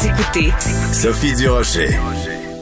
Vous écoutez Sophie Durocher.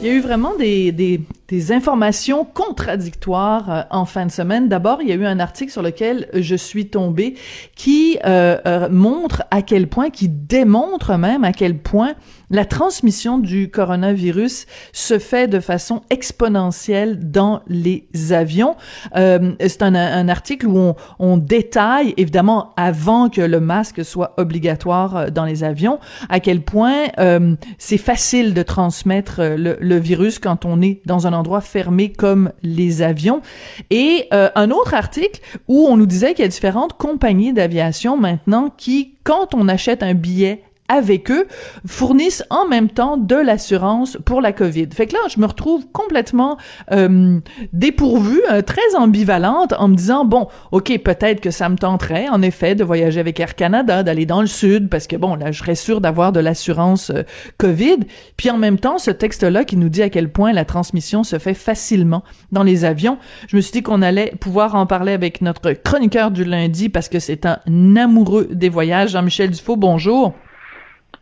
Il y a eu vraiment des, des, des informations contradictoires euh, en fin de semaine. D'abord, il y a eu un article sur lequel je suis tombée qui euh, euh, montre à quel point, qui démontre même à quel point la transmission du coronavirus se fait de façon exponentielle dans les avions. Euh, c'est un, un, article où on, on, détaille, évidemment, avant que le masque soit obligatoire euh, dans les avions, à quel point euh, c'est facile de transmettre le, le, virus quand on est dans un endroit fermé comme les avions. Et euh, un autre article où on nous disait qu'il y a différentes compagnies d'aviation maintenant qui, quand on achète un billet avec eux fournissent en même temps de l'assurance pour la COVID. Fait que là, je me retrouve complètement euh, dépourvue, euh, très ambivalente, en me disant bon, ok, peut-être que ça me tenterait, en effet, de voyager avec Air Canada, d'aller dans le sud, parce que bon, là, je serais sûre d'avoir de l'assurance euh, COVID. Puis en même temps, ce texte-là qui nous dit à quel point la transmission se fait facilement dans les avions, je me suis dit qu'on allait pouvoir en parler avec notre chroniqueur du lundi, parce que c'est un amoureux des voyages, Jean-Michel Dufault. Bonjour.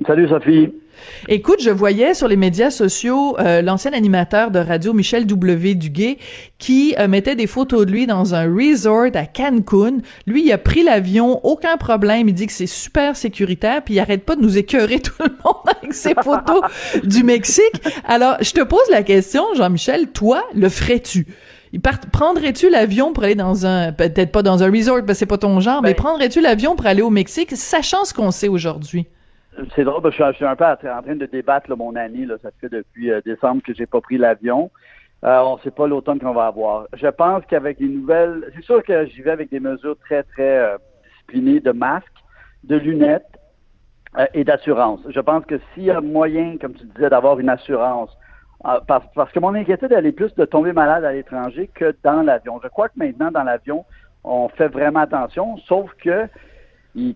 Salut Sophie. Écoute, je voyais sur les médias sociaux euh, l'ancien animateur de radio Michel W. Duguay qui euh, mettait des photos de lui dans un resort à Cancun. Lui, il a pris l'avion, aucun problème. Il dit que c'est super sécuritaire, puis il arrête pas de nous écœurer tout le monde avec ses photos du Mexique. Alors, je te pose la question, Jean-Michel, toi, le ferais-tu? Prendrais-tu l'avion pour aller dans un, peut-être pas dans un resort, parce que c'est pas ton genre, ben, mais prendrais-tu l'avion pour aller au Mexique, sachant ce qu'on sait aujourd'hui? C'est drôle, je suis, un peu en train de débattre là, mon année. Là, ça fait depuis euh, décembre que j'ai pas pris l'avion. Euh, on ne sait pas l'automne qu'on va avoir. Je pense qu'avec les nouvelles, c'est sûr que j'y vais avec des mesures très très euh, disciplinées de masques, de lunettes euh, et d'assurance. Je pense que s'il y a moyen, comme tu disais, d'avoir une assurance, parce, parce que mon inquiétude elle est plus de tomber malade à l'étranger que dans l'avion. Je crois que maintenant dans l'avion, on fait vraiment attention, sauf que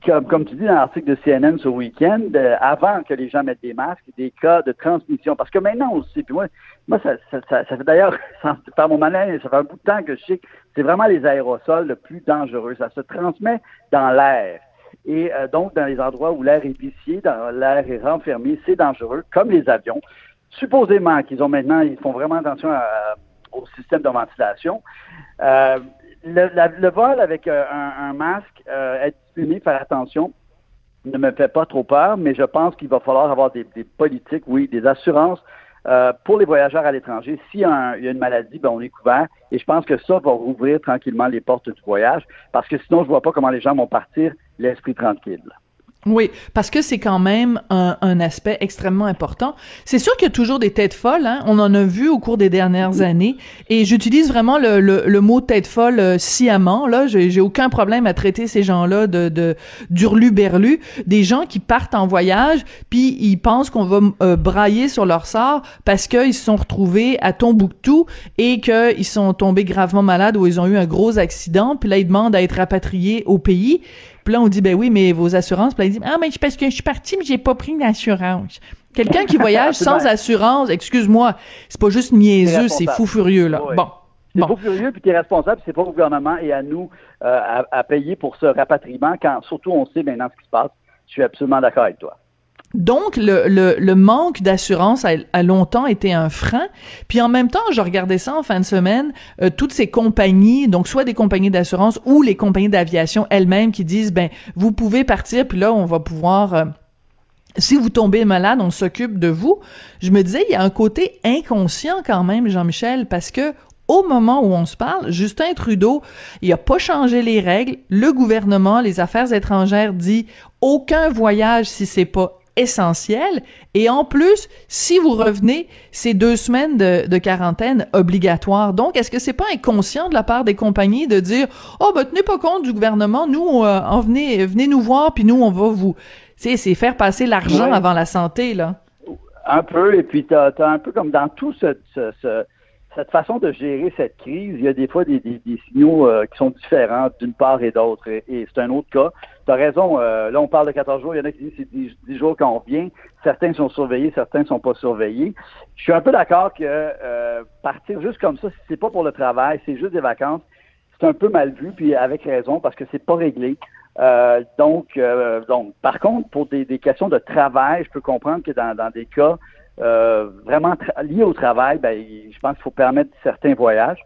comme, tu dis dans l'article de CNN ce week-end, euh, avant que les gens mettent des masques, des cas de transmission. Parce que maintenant aussi, puis moi, moi ça, ça, ça, ça fait d'ailleurs, par mon malin, ça fait un bout de temps que je sais que c'est vraiment les aérosols le plus dangereux. Ça se transmet dans l'air. Et euh, donc, dans les endroits où l'air est vicié, dans l'air est renfermé, c'est dangereux, comme les avions. Supposément qu'ils ont maintenant, ils font vraiment attention au système de ventilation. Euh, le, la, le, vol avec euh, un, un, masque, euh, être disponible, faire attention, ne me fait pas trop peur, mais je pense qu'il va falloir avoir des, des politiques, oui, des assurances euh, pour les voyageurs à l'étranger. S'il y, a une maladie, ben, on est couvert. Et je pense que ça va rouvrir tranquillement les portes du voyage, parce que sinon, je vois pas comment les gens vont partir l'esprit tranquille. Oui, parce que c'est quand même un, un, aspect extrêmement important. C'est sûr qu'il y a toujours des têtes folles, hein? on en a vu au cours des dernières années, et j'utilise vraiment le, le, le, mot tête folle euh, sciemment. Là, j'ai aucun problème à traiter ces gens-là de, de d'urlu-berlu, des gens qui partent en voyage, puis ils pensent qu'on va euh, brailler sur leur sort parce qu'ils se sont retrouvés à Tombouctou et qu'ils sont tombés gravement malades ou ils ont eu un gros accident, puis là ils demandent à être rapatriés au pays. Puis là, on dit, ben oui, mais vos assurances. Puis là, il dit, ah, mais parce que je suis parti, mais j'ai pas pris d'assurance. Quelqu'un qui voyage sans assurance, excuse-moi, c'est pas juste niaiseux, c'est fou furieux, là. Oui. Bon. C'est bon. fou furieux, puis tu es responsable, c'est pas au gouvernement et à nous euh, à, à, payer pour ce rapatriement, quand surtout on sait maintenant ce qui se passe. Je suis absolument d'accord avec toi. Donc, le, le, manque d'assurance a, a, longtemps été un frein. Puis en même temps, je regardais ça en fin de semaine, euh, toutes ces compagnies, donc soit des compagnies d'assurance ou les compagnies d'aviation elles-mêmes qui disent, ben, vous pouvez partir, puis là, on va pouvoir... Euh, si vous tombez malade, on s'occupe de vous. Je me disais, il y a un côté inconscient quand même, Jean-Michel, parce que au moment où on se parle, Justin Trudeau, il a pas changé les règles. Le gouvernement, les affaires étrangères dit aucun voyage si c'est pas essentiel. Et en plus, si vous revenez, c'est deux semaines de, de quarantaine obligatoire. Donc, est-ce que c'est pas inconscient de la part des compagnies de dire, oh, ben, tenez pas compte du gouvernement, nous, euh, en venez, venez nous voir, puis nous, on va vous, tu sais, c'est faire passer l'argent ouais. avant la santé, là. Un peu, et puis tu as, un peu comme dans tout ce, cette façon de gérer cette crise, il y a des fois des, des, signaux euh, qui sont différents d'une part et d'autre, et, c'est un autre cas. Tu as raison, euh, là on parle de 14 jours, il y en a qui disent c'est 10, jours quand on vient, certains sont surveillés, certains sont pas surveillés. Je suis un peu d'accord que euh, partir juste comme ça, si c'est pas pour le travail, c'est juste des vacances, c'est un peu mal vu, puis avec raison, parce que c'est pas réglé. Euh, donc, euh, donc, par contre, pour des, questions de travail, je peux comprendre que dans, des cas euh, vraiment liés au travail, ben, je pense qu'il faut permettre certains voyages.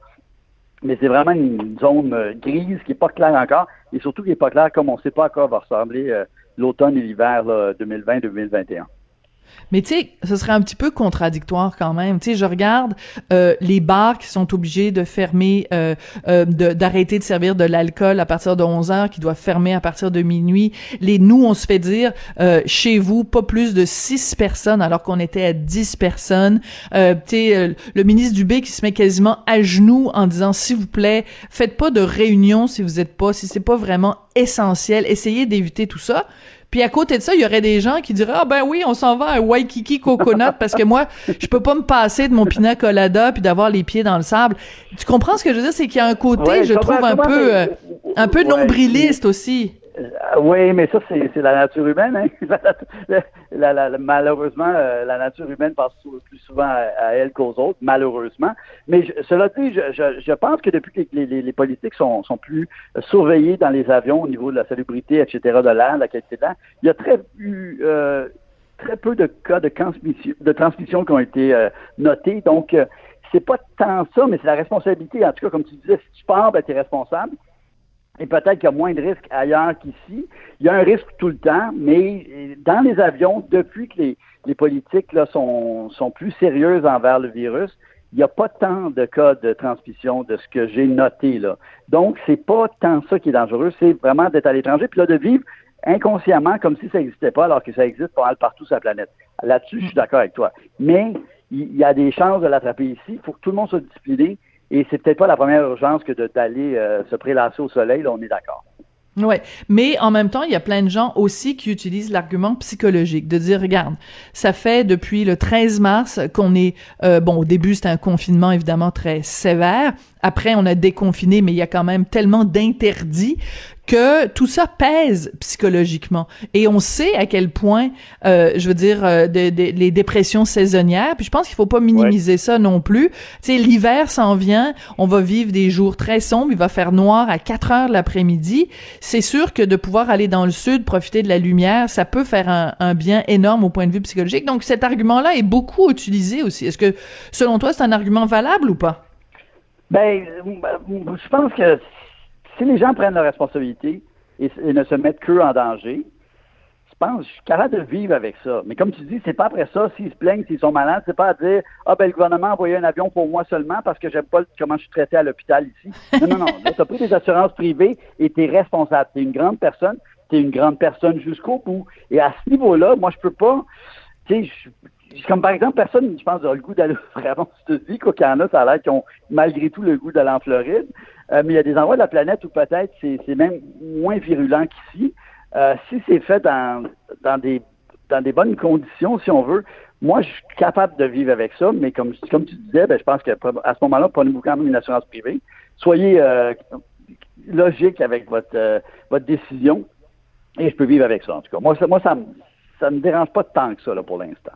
Mais c'est vraiment une zone grise qui n'est pas claire encore, et surtout qui n'est pas claire comme on ne sait pas à quoi va ressembler l'automne et l'hiver 2020-2021. Mais tu sais, ce serait un petit peu contradictoire quand même. Tu sais, je regarde euh, les bars qui sont obligés de fermer, euh, euh, d'arrêter de, servir de l'alcool à partir de 11 heures, qui doivent fermer à partir de minuit. Les nous, on se fait dire chez vous pas plus de 6 personnes alors qu'on était à 10 personnes. tu sais, le ministre Dubé qui se met quasiment à genoux en disant s'il vous plaît, faites pas de réunion si vous êtes pas, si c'est pas vraiment essentiel, essayez d'éviter tout ça. Puis à côté de ça, il y aurait des gens qui diraient ah ben oui, on s'en va à Waikiki Coconut parce que moi, je peux pas me passer de mon pina colada puis d'avoir les pieds dans le sable. Tu comprends ce que je veux dire, c'est qu'il y a un côté, je trouve un peu, euh, un peu nombriliste aussi. Euh, oui, mais ça, c'est la nature humaine. Hein? malheureusement, euh, la nature humaine passe plus souvent à, elle qu'aux autres, malheureusement. Mais cela dit, je, pense que depuis que les, politiques sont, plus surveillés dans les avions au niveau de la salubrité, etc., de l'air, la qualité de l'air, il y a très, euh, très peu de cas de transmission, de transmission qui ont été notés. Donc, c'est pas tant ça, mais c'est la responsabilité. En tout cas, comme tu disais, si tu pars, ben, tu es responsable. Et peut-être qu'il y a moins de risques ailleurs qu'ici. Il y a un risque tout le temps, mais dans les avions, depuis que les, politiques là, sont, sont plus sérieuses envers le virus, il n'y a pas tant de cas de transmission de ce que j'ai noté là. Donc, c'est pas tant ça qui est dangereux, c'est vraiment d'être à l'étranger, puis là, de vivre inconsciemment comme si ça n'existait pas, alors que ça existe pas mal partout sur la planète. Là-dessus, je suis d'accord avec toi. Mais il y a des chances de l'attraper ici. Il faut que tout le monde soit discipliné. Et c'est peut-être pas la première urgence que d'aller euh, se prélasser au soleil, on est d'accord. Ouais, mais en même temps, il y a plein de gens aussi qui utilisent l'argument psychologique de dire regarde, ça fait depuis le 13 mars qu'on est euh, bon au début c'était un confinement évidemment très sévère, après, on a déconfiné, mais il y a quand même tellement d'interdits que tout ça pèse psychologiquement. Et on sait à quel point, euh, je veux dire, euh, les dépressions saisonnières, puis je pense qu'il faut pas minimiser ça non plus. Tu sais, l'hiver s'en vient, on va vivre des jours très sombres, il va faire noir à 4 heures l'après-midi. C'est sûr que de pouvoir aller dans le sud, profiter de la lumière, ça peut faire un, un bien énorme au point de vue psychologique. Donc cet argument-là est beaucoup utilisé aussi. Est-ce que, selon toi, c'est un argument valable ou pas? Ben, je pense que si les gens prennent leurs responsabilités et, ne se mettent qu'eux en danger, je pense, je suis capable de vivre avec ça. Mais comme tu dis, c'est pas après ça, s'ils se plaignent, s'ils sont malades, c'est pas à dire Ah ben le gouvernement a envoyé un avion pour moi seulement parce que j'aime pas comment je suis traité à l'hôpital ici. Non, non, non. Tu as pris des assurances privées et tu es responsable. Tu es une grande personne, tu es une grande personne jusqu'au bout. Et à ce niveau-là, moi je peux pas. Tu sais, comme par exemple, personne, je pense, a le goût d'aller vraiment aux États-Unis, qu'il y en a, ça a l'air qu'ils ont malgré tout le goût d'aller en Floride. Euh, mais il y a des endroits de la planète où peut-être c'est même moins virulent qu'ici. Euh, si c'est fait dans, dans, des, dans des bonnes conditions, si on veut, moi, je suis capable de vivre avec ça, mais comme, comme tu disais, ben, je pense qu'à ce moment-là, prenez-vous quand même une assurance privée. Soyez euh, logique avec votre, votre décision et je peux vivre avec ça, en tout cas. Moi, ça, moi, ça, ça me dérange pas tant que ça, là, pour l'instant.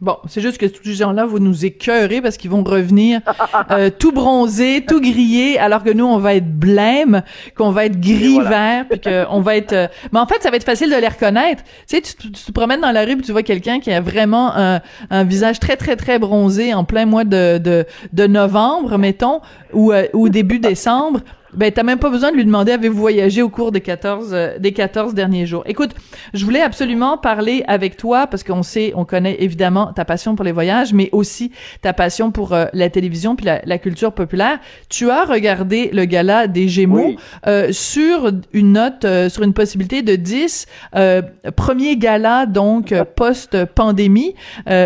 Bon, c'est juste que tous ces gens-là vont nous écœurer parce qu'ils vont revenir euh, tout bronzés, tout grillés, alors que nous, on va être blême, qu'on va être gris-vert, puis qu'on va être... Euh, mais en fait, ça va être facile de les reconnaître. Tu sais, tu, te promènes dans la rue, puis tu vois quelqu'un qui a vraiment un, un, visage très, très, très bronzé en plein mois de, de, de novembre, mettons, ou, euh, ou début décembre ben, t'as même pas besoin de lui demander avez-vous voyagé au cours des 14 euh, des 14 derniers jours? Écoute, je voulais absolument parler avec toi parce qu'on sait, on connaît évidemment ta passion pour les voyages, mais aussi ta passion pour euh, la télévision puis la, culture populaire. Tu as regardé le gala des Gémeaux euh, sur une note, sur une possibilité de 10, premier gala donc post-pandémie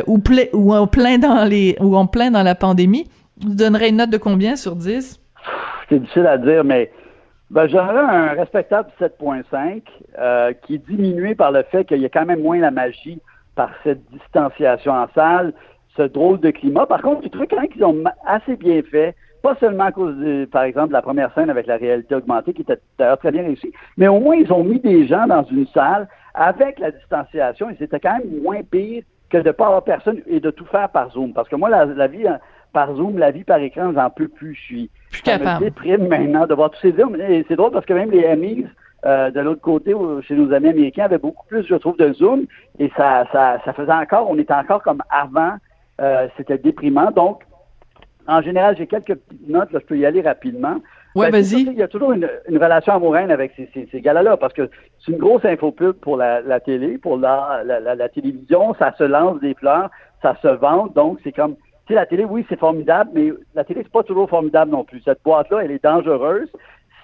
ou, ou en plein dans les ou en plein dans la pandémie. Tu donnerais une note de combien sur 10? C'est difficile à dire, mais ben, j'aurais un respectable 7.5 euh, qui est diminué par le fait qu'il y a quand même moins la magie par cette distanciation en salle, ce drôle de climat. Par contre, je trouve quand même qu'ils ont assez bien fait, pas seulement à cause, par exemple, de la première scène avec la réalité augmentée, qui était d'ailleurs très bien réussie, mais au moins ils ont mis des gens dans une salle avec la distanciation et c'était quand même moins pire que de ne pas avoir personne et de tout faire par Zoom. Parce que moi, la, vie hein, par Zoom, la vie par écran, j'en peux plus. Je suis plus capable. me déprime maintenant de voir tous ces Zooms. Et c'est drôle parce que même les Emmys, euh, de l'autre côté, chez nos amis américains, avaient beaucoup plus, je trouve, de Zoom. Et ça, ça, ça faisait encore, on était encore comme avant. Euh, c'était déprimant. Donc, en général, j'ai quelques petites notes, là, je peux y aller rapidement. Ouais, ben, vas-y. Il y a toujours une, relation amoureuse avec ces, ces, ces là parce que c'est une grosse infopub pour la, la télé, pour la, la, la, télévision, ça se lance des fleurs, ça se vend, donc c'est comme, sais, la télé, oui, c'est formidable, mais la télé, c'est pas toujours formidable non plus. Cette boîte-là, elle est dangereuse.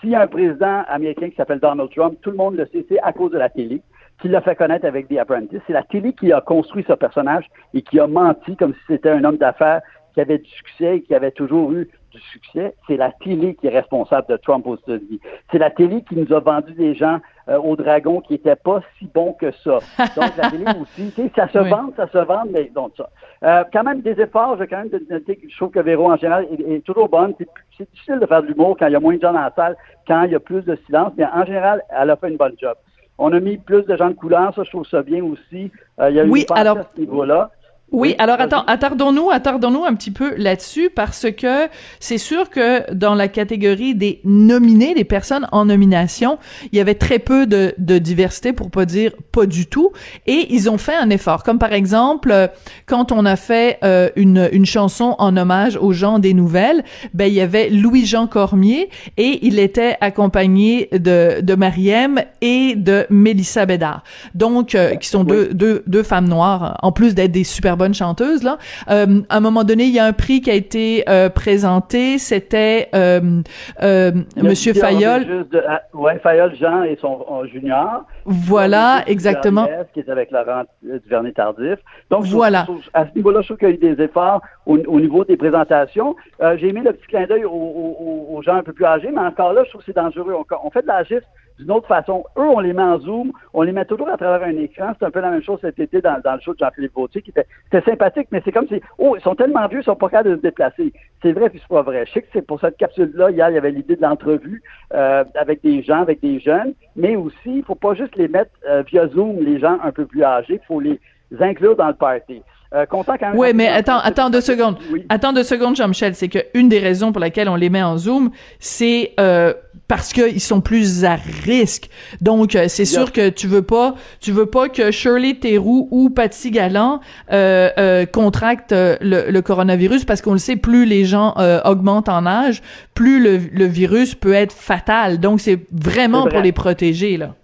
S'il y a un président américain qui s'appelle Donald Trump, tout le monde le sait, c'est à cause de la télé qui l'a fait connaître avec The Apprentice. C'est la télé qui a construit ce personnage et qui a menti comme si c'était un homme d'affaires qui avait du succès et qui avait toujours eu du succès, c'est la télé qui est responsable de Trump aux États-Unis. C'est la télé qui nous a vendu des gens euh, au dragon qui n'étaient pas si bons que ça. Donc, la télé aussi, ça se vend, ça se vend, mais donc ça. Euh, quand même, des efforts, je quand même je trouve que Véro, en général, est, toujours bonne. C'est difficile de faire de l'humour quand il y a moins de gens dans la salle, quand il y a plus de silence, mais en général, elle a fait une bonne job. On a mis plus de gens de couleur, ça, je trouve ça bien aussi. Euh, il y a eu oui, alors... à ce niveau-là. Oui, alors attends, attardons-nous, attardons-nous un petit peu là-dessus parce que c'est sûr que dans la catégorie des nominés, des personnes en nomination, il y avait très peu de, de diversité pour pas dire pas du tout et ils ont fait un effort. Comme par exemple, quand on a fait euh, une, une chanson en hommage aux gens des nouvelles, ben il y avait Louis-Jean Cormier et il était accompagné de, de Mariem et de Mélissa Bédard. Donc, euh, qui sont deux, deux, deux femmes noires, en plus d'être des super bonne chanteuse là. Euh, à un moment donné, il y a un prix qui a été euh, présenté. C'était euh, euh Monsieur Fayol. Ah, ouais, Fayol Jean et son junior. Voilà, exactement. Qui est avec Laurent Duvernay Tardif. Donc voilà. à ce niveau-là, je trouve qu'il y a eu des efforts au, niveau des présentations. J'ai mis le petit clin d'œil aux, gens un peu plus âgés, mais encore là, je trouve que c'est dangereux. On, on fait de la gifle d'une autre façon. Eux, on les met en zoom, on les met toujours à travers un écran. C'est un peu la même chose cet été dans, le show de Jean-Philippe Vautier, qui était, sympathique, mais c'est comme si, oh, ils sont tellement vieux, ils sont pas capables de se déplacer. C'est vrai, puis c'est pas vrai. Je sais que c'est pour cette capsule-là, hier, il y avait l'idée de l'entrevue euh, avec des gens, avec des jeunes, mais aussi, il faut pas juste les mettre euh, via Zoom, les gens un peu plus âgés, il faut les inclure dans le party. Euh, content quand même. Oui, mais attends, attends deux secondes. Attends deux secondes, Jean-Michel. C'est que une des raisons pour laquelle on les met en Zoom, c'est euh, parce qu'ils sont plus à risque. Donc, euh, c'est sûr que tu veux pas, tu veux pas que Shirley Theroux ou Patsy Galland euh, euh, contractent le, le, coronavirus parce qu'on le sait, plus les gens augmentent en âge, plus le, le virus peut être fatal. Donc, c'est vraiment pour les protéger là.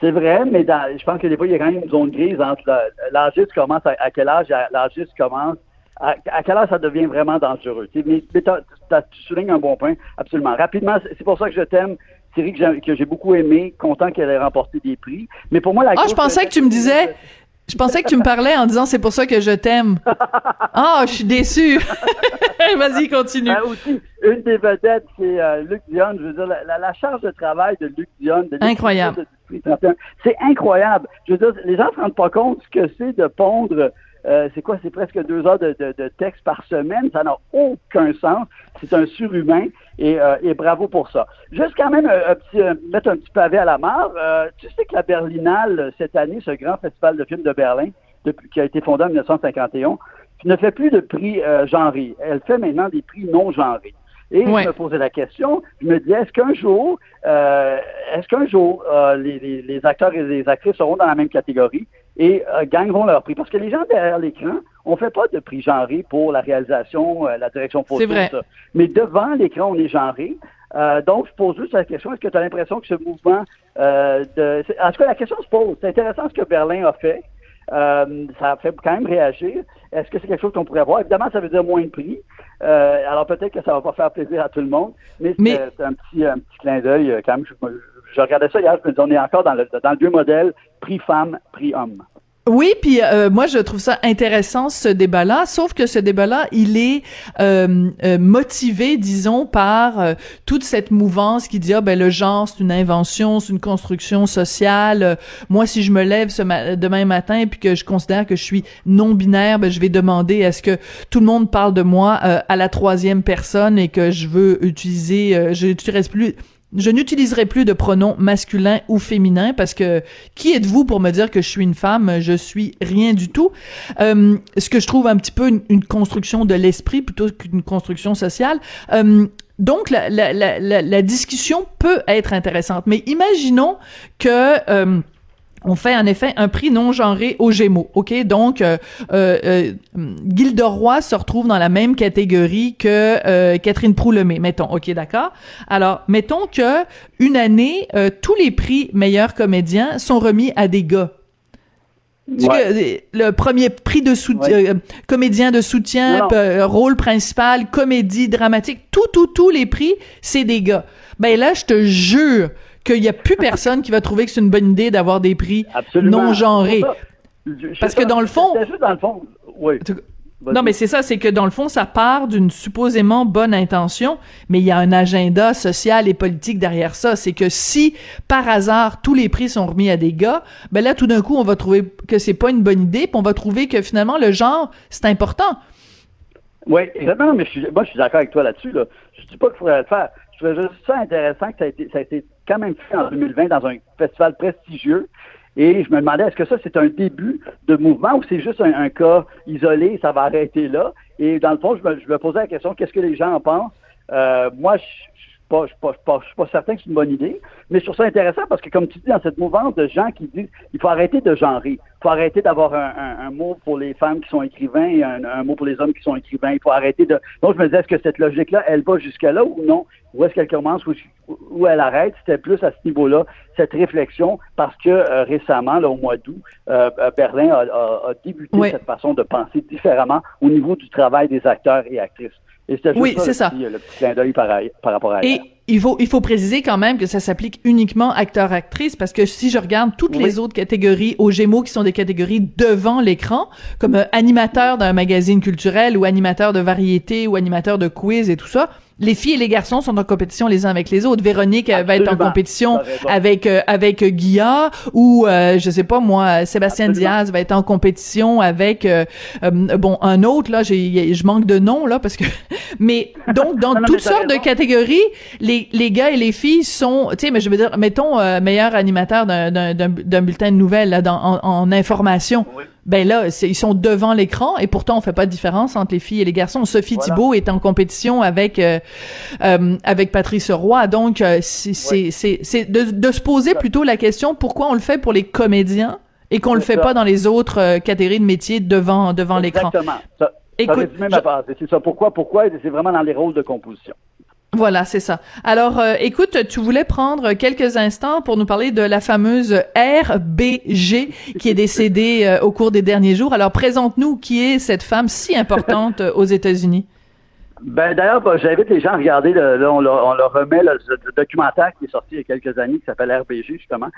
C'est vrai, mais je pense que des fois, il y a quand même une zone grise entre l'âgiste commence, à, quel âge l'âgiste commence, à, quel âge ça devient vraiment dangereux. Mais, tu soulignes un bon point, absolument. Rapidement, c'est pour ça que je t'aime. Thierry, que j'ai beaucoup aimé, content qu'elle ait remporté des prix. Mais pour moi, la Ah, je pensais que tu me disais, je pensais que tu me parlais en disant c'est pour ça que je t'aime. Ah, je suis déçu. Vas-y, continue. Ah, aussi, une des vedettes, c'est euh, Luc Dion. Je veux dire, la, charge de travail de Luc Dion. De incroyable. C'est incroyable. Je veux dire, les gens ne se rendent pas compte ce que c'est de pondre euh, c'est quoi? C'est presque deux heures de, texte par semaine. Ça n'a aucun sens. C'est un surhumain et, euh, bravo pour ça. Juste quand même un, petit, euh, mettre un petit pavé à la mare. tu sais que la Berlinale, cette année, ce grand festival de films de Berlin, qui a été fondé en 1951, ne fait plus de prix genrés. Elle fait maintenant des prix non genrés. Et je me posais la question, je me disais, est-ce qu'un jour, est-ce qu'un jour, les, les, acteurs et les actrices seront dans la même catégorie? et euh, gagneront leur prix? Parce que les gens derrière l'écran, on fait pas de prix genré pour la réalisation, euh, la direction photo, vrai. ça. Mais devant l'écran, on est genré. Euh, donc, je pose juste la question, est-ce que tu as l'impression que ce mouvement de... En tout cas, la question se pose. C'est intéressant ce que Berlin a fait. Ça a fait quand même réagir. Est-ce que c'est quelque chose qu'on pourrait voir? Évidemment, ça veut dire moins de prix. alors peut-être que ça va pas faire plaisir à tout le monde, mais, c'est un petit, un petit clin d'œil quand même. Je, je regardais ça hier, je me disais, on est encore dans le, dans le vieux modèle prix femme, prix homme. Oui, puis euh, moi je trouve ça intéressant ce débat-là, sauf que ce débat-là, il est euh, euh, motivé, disons, par toute cette mouvance qui dit ah ben le genre c'est une invention, c'est une construction sociale. moi, si je me lève ce demain matin et que je considère que je suis non binaire, ben je vais demander est-ce que tout le monde parle de moi à la troisième personne et que je veux utiliser, je n'utiliserai plus je n'utiliserai plus de pronoms masculins ou féminins parce que qui êtes-vous pour me dire que je suis une femme? Je suis rien du tout. Euh, ce que je trouve un petit peu une, construction de l'esprit plutôt qu'une construction sociale. Euh, donc la, la, la, la, discussion peut être intéressante, mais imaginons que euh, on fait en effet un prix non genré aux Gémeaux. OK? Donc, euh, euh, euh se retrouve dans la même catégorie que euh, Catherine Proulemé, mettons. OK, d'accord? Alors, mettons que une année, euh, tous les prix meilleurs comédiens sont remis à des gars. le premier prix de soutien, comédien de soutien, rôle principal, comédie dramatique, tout, tout, tous les prix, c'est des gars. Ben là, je te jure qu'il n'y a plus personne qui va trouver que c'est une bonne idée d'avoir des prix non genrés. Parce que dans le fond. dans le fond, oui. Non, mais c'est ça, c'est que dans le fond, ça part d'une supposément bonne intention, mais il y a un agenda social et politique derrière ça. C'est que si, par hasard, tous les prix sont remis à des gars, ben là, tout d'un coup, on va trouver que c'est pas une bonne idée, puis on va trouver que finalement, le genre, c'est important. Oui, exactement, mais moi, je suis d'accord avec toi là-dessus. Là. Je dis pas qu'il faudrait le faire. Je trouvais juste ça intéressant que ça a été, ça a été quand même fait en 2020 dans un festival prestigieux. Et je me demandais, est-ce que ça, c'est un début de mouvement ou c'est juste un, cas isolé, ça va arrêter là? Et dans le fond, je me, je me posais la question, qu'est-ce que les gens en pensent? Euh, moi, je, pas, je ne suis, pas certain que c'est une bonne idée, mais je trouve ça intéressant parce que, comme tu dis, dans cette mouvance de gens qui disent il faut arrêter de genrer, il faut arrêter d'avoir un, mot pour les femmes qui sont écrivains et un, mot pour les hommes qui sont écrivains, il faut arrêter de... Donc, je me disais, est-ce que cette logique-là, elle va jusqu'à là ou non? Où est-ce qu'elle commence ou où elle arrête? C'était plus à ce niveau-là, cette réflexion, parce que euh, récemment, là, au mois d'août, euh, euh, Berlin a, débuté cette façon de penser différemment au niveau du travail des acteurs et actrices oui, c'est ça. le petit clin d'œil par, rapport à Et il faut, il faut préciser quand même que ça s'applique uniquement acteur-actrice parce que si je regarde toutes les autres catégories aux Gémeaux qui sont des catégories devant l'écran, comme euh, animateur d'un magazine culturel ou animateur de variété ou animateur de quiz et tout ça, les filles et les garçons sont en compétition les uns avec les autres. Véronique euh, va être en compétition avec euh, avec Guilla ou euh, je sais pas moi Sébastien Diaz va être en compétition avec bon un autre là j'ai je manque de nom là parce que mais donc dans toutes sortes de catégories les les gars et les filles sont tu sais mais je veux dire mettons meilleur animateur d'un bulletin de nouvelles là dans en, information ben là, ils sont devant l'écran et pourtant on fait pas de différence entre les filles et les garçons. Sophie Thibault est en compétition avec euh, euh, avec Patrice Roy, donc euh, c'est c'est de, de se poser plutôt la question pourquoi on le fait pour les comédiens et qu'on le fait pas dans les autres catégories de métiers devant devant l'écran? Exactement. Ça, Écoute, ça C'est ça. Pourquoi pourquoi? C'est vraiment dans les rôles de composition. Voilà, c'est ça. Alors, euh, écoute, tu voulais prendre quelques instants pour nous parler de la fameuse RBG qui est décédée euh, au cours des derniers jours. Alors, présente-nous qui est cette femme si importante euh, aux États-Unis. Ben d'ailleurs, bah, j'invite les gens à regarder, on, leur, remet le, documentaire qui est sorti il y a quelques années, qui s'appelle RBG, justement,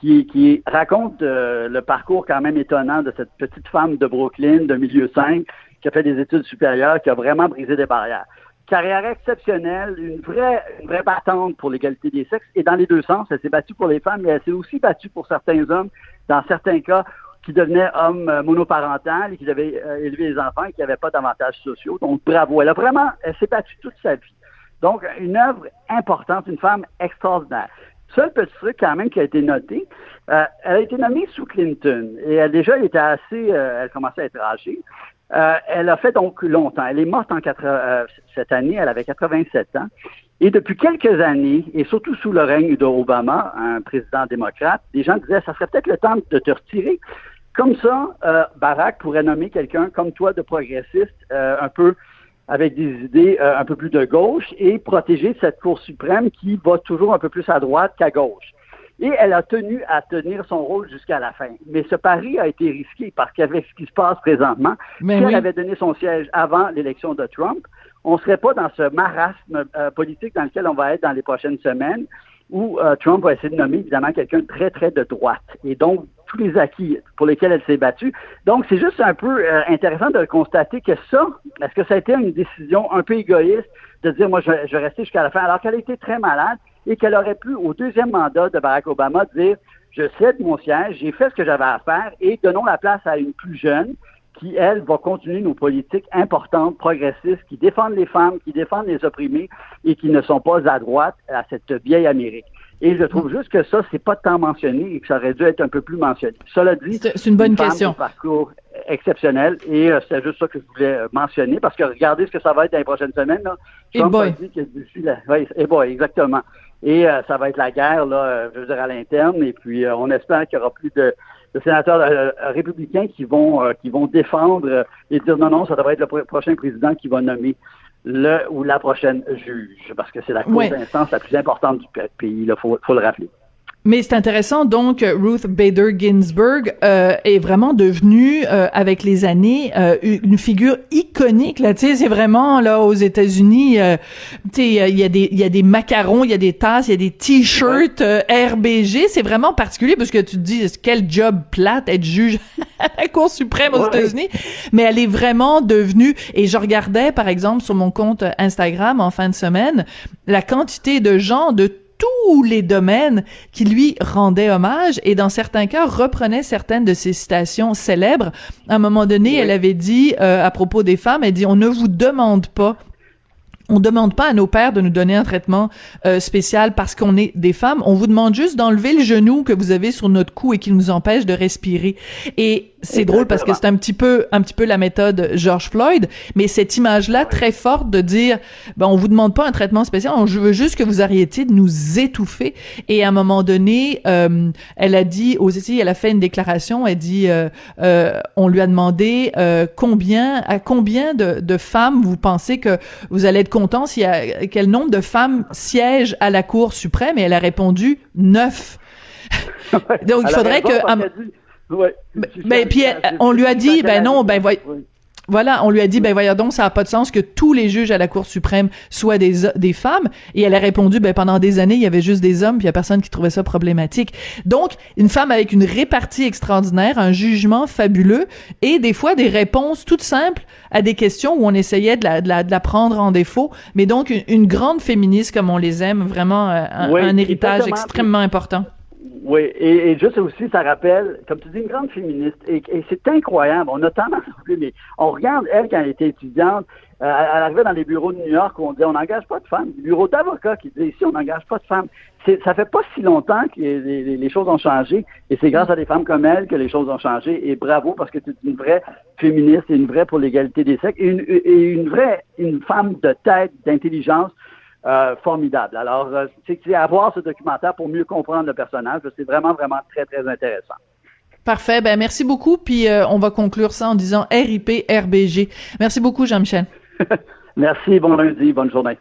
qui, qui raconte le parcours quand même étonnant de cette petite femme de Brooklyn, de milieu 5, qui a fait des études supérieures, qui a vraiment brisé des barrières carrière exceptionnelle, une vraie, une vraie battante pour l'égalité des sexes, et dans les deux sens, elle s'est battue pour les femmes, mais elle s'est aussi battue pour certains hommes, dans certains cas, qui devenaient hommes euh, monoparentales et qui devaient euh, élever les enfants et qui n'avaient pas d'avantages sociaux. Donc, bravo. Elle a vraiment, elle s'est battue toute sa vie. Donc, une œuvre importante, une femme extraordinaire. Seul petit truc quand même qui a été noté, euh, elle a été nommée sous Clinton et elle déjà elle était assez, elle commençait à être âgée. Euh, elle a fait donc longtemps. Elle est morte en euh, cette année, elle avait 87 ans. Et depuis quelques années, et surtout sous le règne d'Obama, un président démocrate, des gens disaient, ça serait peut-être le temps de te retirer. Comme ça, euh, Barack pourrait nommer quelqu'un comme toi de progressiste, un peu avec des idées un peu plus de gauche, et protéger cette Cour suprême qui va toujours un peu plus à droite qu'à gauche. Et elle a tenu à tenir son rôle jusqu'à la fin. Mais ce pari a été risqué parce qu'avec ce qui se passe présentement, si elle avait donné son siège avant l'élection de Trump, on ne serait pas dans ce marasme euh, politique dans lequel on va être dans les prochaines semaines. où euh, Trump va essayer de nommer évidemment quelqu'un très, très de droite. Et donc, tous les acquis pour lesquels elle s'est battue. Donc, c'est juste un peu euh, intéressant de constater que ça, est-ce que ça a été une décision un peu égoïste de dire, moi, je, je vais rester jusqu'à la fin, alors qu'elle a été très malade et qu'elle aurait pu, au deuxième mandat de Barack Obama, dire, je cède mon siège, j'ai fait ce que j'avais à faire et donnons la place à une plus jeune qui, elle, va continuer nos politiques importantes, progressistes, qui défendent les femmes, qui défendent les opprimés et qui ne sont pas à droite à cette vieille Amérique. Et je trouve juste que ça, c'est pas tant mentionné et que ça aurait dû être un peu plus mentionné. Cela dit, c'est une bonne question. parcours exceptionnel et euh, c'est juste ça que je voulais euh, mentionner parce que regardez ce que ça va être dans les prochaines semaines. Là. Et boy. et boy, exactement. Et euh, ça va être la guerre, là, je veux dire, à l'interne. Et puis, on espère qu'il y aura plus de, de sénateurs républicains qui vont qui vont défendre et dire non, non, ça devrait être le prochain président qui va nommer le ou la prochaine juge, parce que c'est la cour d'instance la plus importante du pays, il faut, faut le rappeler. Mais c'est intéressant, donc Ruth Bader Ginsburg euh, est vraiment devenue, euh, avec les années, euh, une figure iconique. Là, tu sais, c'est vraiment là aux États-Unis, euh, tu sais, il y a des il y a des macarons, il y a des tasses, il y a des t-shirts RBG. C'est vraiment particulier parce que tu te dis quel job plate être juge à la Cour suprême aux États-Unis? Mais elle est vraiment devenue. Et je regardais, par exemple, sur mon compte Instagram en fin de semaine, la quantité de gens de tous les domaines qui lui rendaient hommage et dans certains cas reprenaient certaines de ses citations célèbres. À un moment donné, elle avait dit euh, à propos des femmes, elle dit on ne vous demande pas on demande pas à nos pères de nous donner un traitement euh, spécial parce qu'on est des femmes. On vous demande juste d'enlever le genou que vous avez sur notre cou et qui nous empêche de respirer. Et c'est drôle parce que c'est un petit peu, un petit peu la méthode George Floyd, mais cette image-là très forte de dire, ben on vous demande pas un traitement spécial, on veut juste que vous arrêtiez de nous étouffer. Et à un moment donné, euh, elle a dit aussi, elle a fait une déclaration, elle dit, euh, euh, on lui a demandé combien, à combien de, de femmes vous pensez que vous allez être content s'il y a quel nombre de femmes siègent à la Cour suprême, et elle a répondu neuf. Donc il faudrait que Ouais. Ben puis on lui a dit, ben non, ben voyez. Voilà, on lui a dit, ben voyons donc, ça n'a pas de sens que tous les juges à la Cour suprême soient des, des femmes. Et elle a répondu, ben pendant des années, il y avait juste des hommes, puis il y a personne qui trouvait ça problématique. Donc, une femme avec une répartie extraordinaire, un jugement fabuleux, et des fois des réponses toutes simples à des questions où on essayait de la, de la, de la prendre en défaut. Mais donc, une, grande féministe comme on les aime, vraiment euh, un héritage extrêmement important. Oui, et, juste aussi, ça rappelle, comme tu dis, une grande féministe. Et, c'est incroyable. On a tendance mais on regarde elle quand elle était étudiante. Euh, elle arrivait dans les bureaux de New York où on disait on n'engage pas de femmes. Les bureaux d'avocats qui disaient ici on n'engage pas de femmes. Ça fait pas si longtemps que les, choses ont changé. Et c'est grâce à des femmes comme elle que les choses ont changé. Et bravo parce que tu es une vraie féministe et une vraie pour l'égalité des sexes et une, et une vraie une femme de tête, d'intelligence euh, formidable. Alors, euh, c'est à voir ce documentaire pour mieux comprendre le personnage. C'est vraiment, vraiment très, très intéressant. Parfait. Ben, merci beaucoup. Puis, euh, on va conclure ça en disant RIP RBG. Merci beaucoup, Jean-Michel. merci. Bon lundi. Bonne journée.